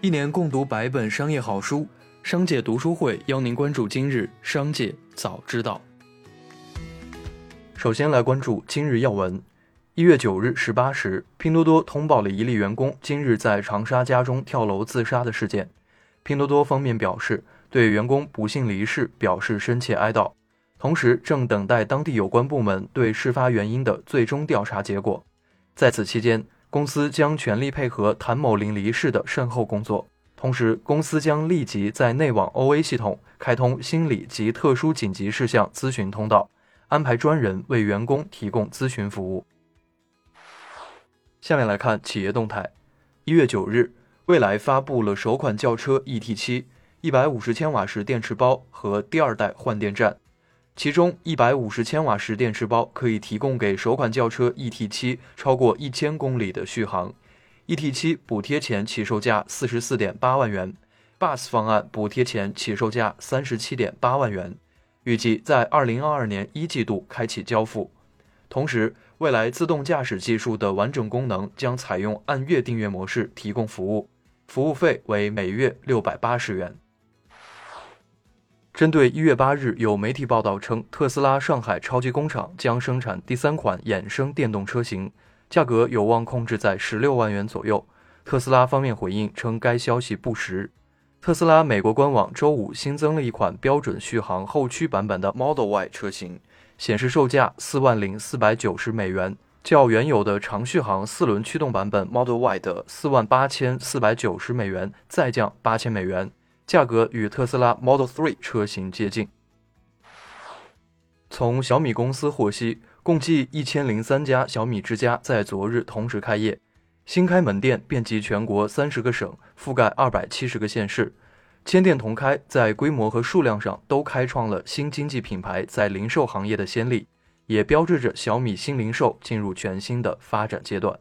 一年共读百本商业好书，商界读书会邀您关注今日商界早知道。首先来关注今日要闻。一月九日十八时，拼多多通报了一例员工今日在长沙家中跳楼自杀的事件。拼多多方面表示，对员工不幸离世表示深切哀悼，同时正等待当地有关部门对事发原因的最终调查结果。在此期间，公司将全力配合谭某林离世的善后工作，同时公司将立即在内网 OA 系统开通心理及特殊紧急事项咨询通道，安排专人为员工提供咨询服务。下面来看企业动态。一月九日，蔚来发布了首款轿车 ET7，一百五十千瓦时电池包和第二代换电站。其中，一百五十千瓦时电池包可以提供给首款轿车 ET7 超过一千公里的续航。ET7 补贴前起售价四十四点八万元，Bus 方案补贴前起售价三十七点八万元，预计在二零二二年一季度开启交付。同时，未来自动驾驶技术的完整功能将采用按月订阅模式提供服务，服务费为每月六百八十元。针对一月八日有媒体报道称，特斯拉上海超级工厂将生产第三款衍生电动车型，价格有望控制在十六万元左右。特斯拉方面回应称该消息不实。特斯拉美国官网周五新增了一款标准续航后驱版本的 Model Y 车型，显示售价四万零四百九十美元，较原有的长续航四轮驱动版本 Model Y 的四万八千四百九十美元再降八千美元。价格与特斯拉 Model 3车型接近。从小米公司获悉，共计一千零三家小米之家在昨日同时开业，新开门店遍及全国三十个省，覆盖二百七十个县市，千店同开，在规模和数量上都开创了新经济品牌在零售行业的先例，也标志着小米新零售进入全新的发展阶段。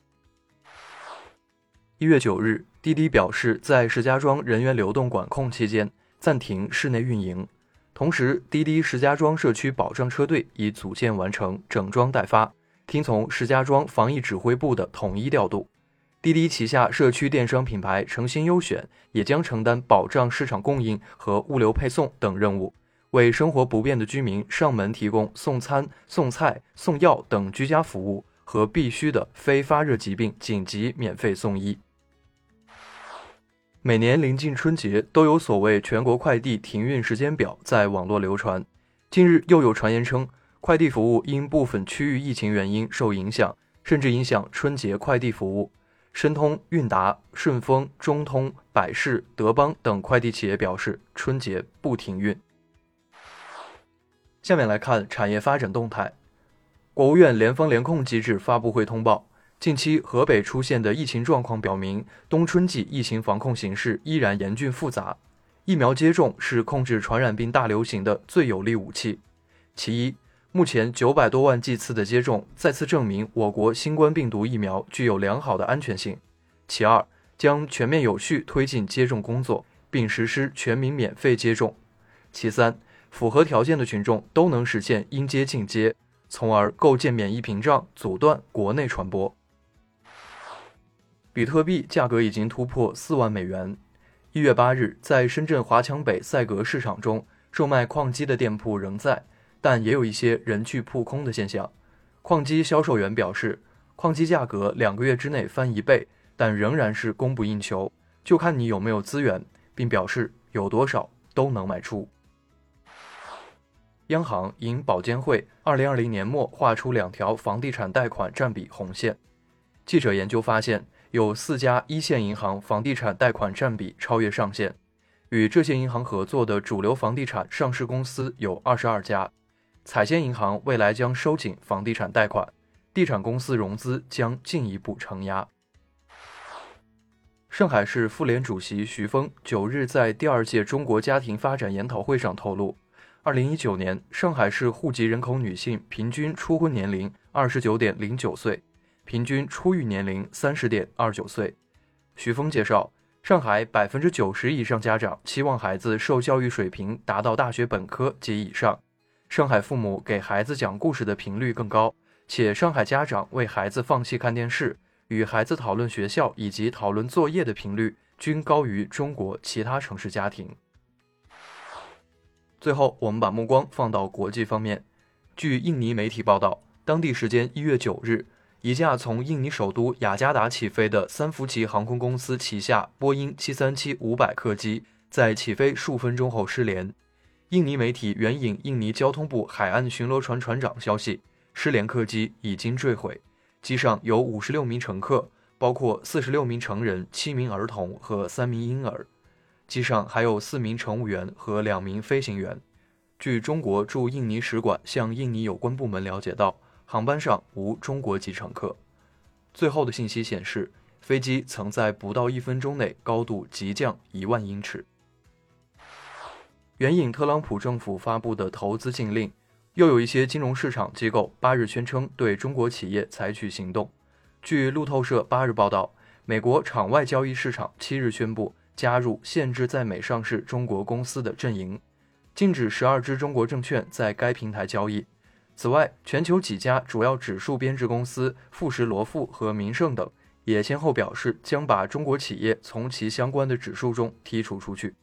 一月九日。滴滴表示，在石家庄人员流动管控期间暂停室内运营。同时，滴滴石家庄社区保障车队已组建完成，整装待发，听从石家庄防疫指挥部的统一调度。滴滴旗下社区电商品牌诚心优选也将承担保障市场供应和物流配送等任务，为生活不便的居民上门提供送餐、送菜、送药等居家服务和必须的非发热疾病紧急免费送医。每年临近春节，都有所谓全国快递停运时间表在网络流传。近日又有传言称，快递服务因部分区域疫情原因受影响，甚至影响春节快递服务。申通、韵达、顺丰、中通、百世、德邦等快递企业表示，春节不停运。下面来看产业发展动态。国务院联防联控机制发布会通报。近期河北出现的疫情状况表明，冬春季疫情防控形势依然严峻复杂。疫苗接种是控制传染病大流行的最有力武器。其一，目前九百多万剂次的接种再次证明我国新冠病毒疫苗具有良好的安全性。其二，将全面有序推进接种工作，并实施全民免费接种。其三，符合条件的群众都能实现应接尽接，从而构建免疫屏障，阻断国内传播。比特币价格已经突破四万美元。一月八日，在深圳华强北赛格市场中，售卖矿机的店铺仍在，但也有一些人去铺空的现象。矿机销售员表示，矿机价格两个月之内翻一倍，但仍然是供不应求，就看你有没有资源，并表示有多少都能卖出。央行引保监会二零二零年末画出两条房地产贷款占比红线，记者研究发现。有四家一线银行房地产贷款占比超越上限，与这些银行合作的主流房地产上市公司有二十二家。彩仙银行未来将收紧房地产贷款，地产公司融资将进一步承压。上海市妇联主席徐峰九日在第二届中国家庭发展研讨会上透露，二零一九年上海市户籍人口女性平均初婚年龄二十九点零九岁。平均初育年龄三十点二九岁。徐峰介绍，上海百分之九十以上家长期望孩子受教育水平达到大学本科及以上。上海父母给孩子讲故事的频率更高，且上海家长为孩子放弃看电视，与孩子讨论学校以及讨论作业的频率均高于中国其他城市家庭。最后，我们把目光放到国际方面。据印尼媒体报道，当地时间一月九日，一架从印尼首都雅加达起飞的三福奇航空公司旗下波音七三七五百客机在起飞数分钟后失联。印尼媒体援引印尼交通部海岸巡逻船船长消息，失联客机已经坠毁，机上有五十六名乘客，包括四十六名成人、七名儿童和三名婴儿。机上还有四名乘务员和两名飞行员。据中国驻印尼使馆向印尼有关部门了解到，航班上无中国籍乘客。最后的信息显示，飞机曾在不到一分钟内高度急降一万英尺。援引特朗普政府发布的投资禁令，又有一些金融市场机构八日宣称对中国企业采取行动。据路透社八日报道，美国场外交易市场七日宣布加入限制在美上市中国公司的阵营。禁止十二只中国证券在该平台交易。此外，全球几家主要指数编制公司富时罗富和民盛等也先后表示将把中国企业从其相关的指数中剔除出去。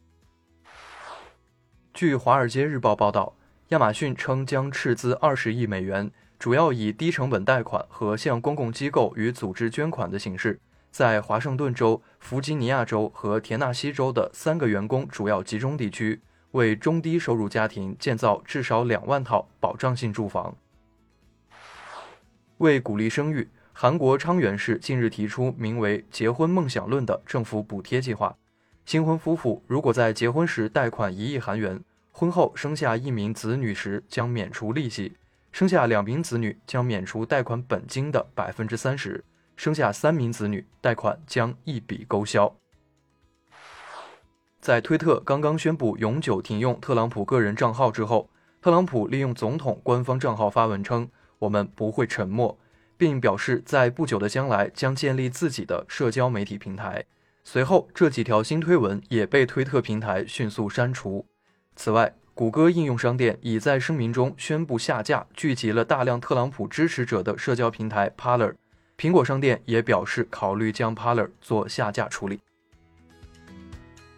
据《华尔街日报》报道，亚马逊称将斥资二十亿美元，主要以低成本贷款和向公共机构与组织捐款的形式，在华盛顿州、弗吉尼亚州和田纳西州的三个员工主要集中地区。为中低收入家庭建造至少两万套保障性住房。为鼓励生育，韩国昌原市近日提出名为“结婚梦想论”的政府补贴计划。新婚夫妇如果在结婚时贷款一亿韩元，婚后生下一名子女时将免除利息；生下两名子女将免除贷款本金的百分之三十；生下三名子女，贷款将一笔勾销。在推特刚刚宣布永久停用特朗普个人账号之后，特朗普利用总统官方账号发文称：“我们不会沉默，并表示在不久的将来将建立自己的社交媒体平台。”随后，这几条新推文也被推特平台迅速删除。此外，谷歌应用商店已在声明中宣布下架聚集了大量特朗普支持者的社交平台 Parler。苹果商店也表示考虑将 Parler 做下架处理。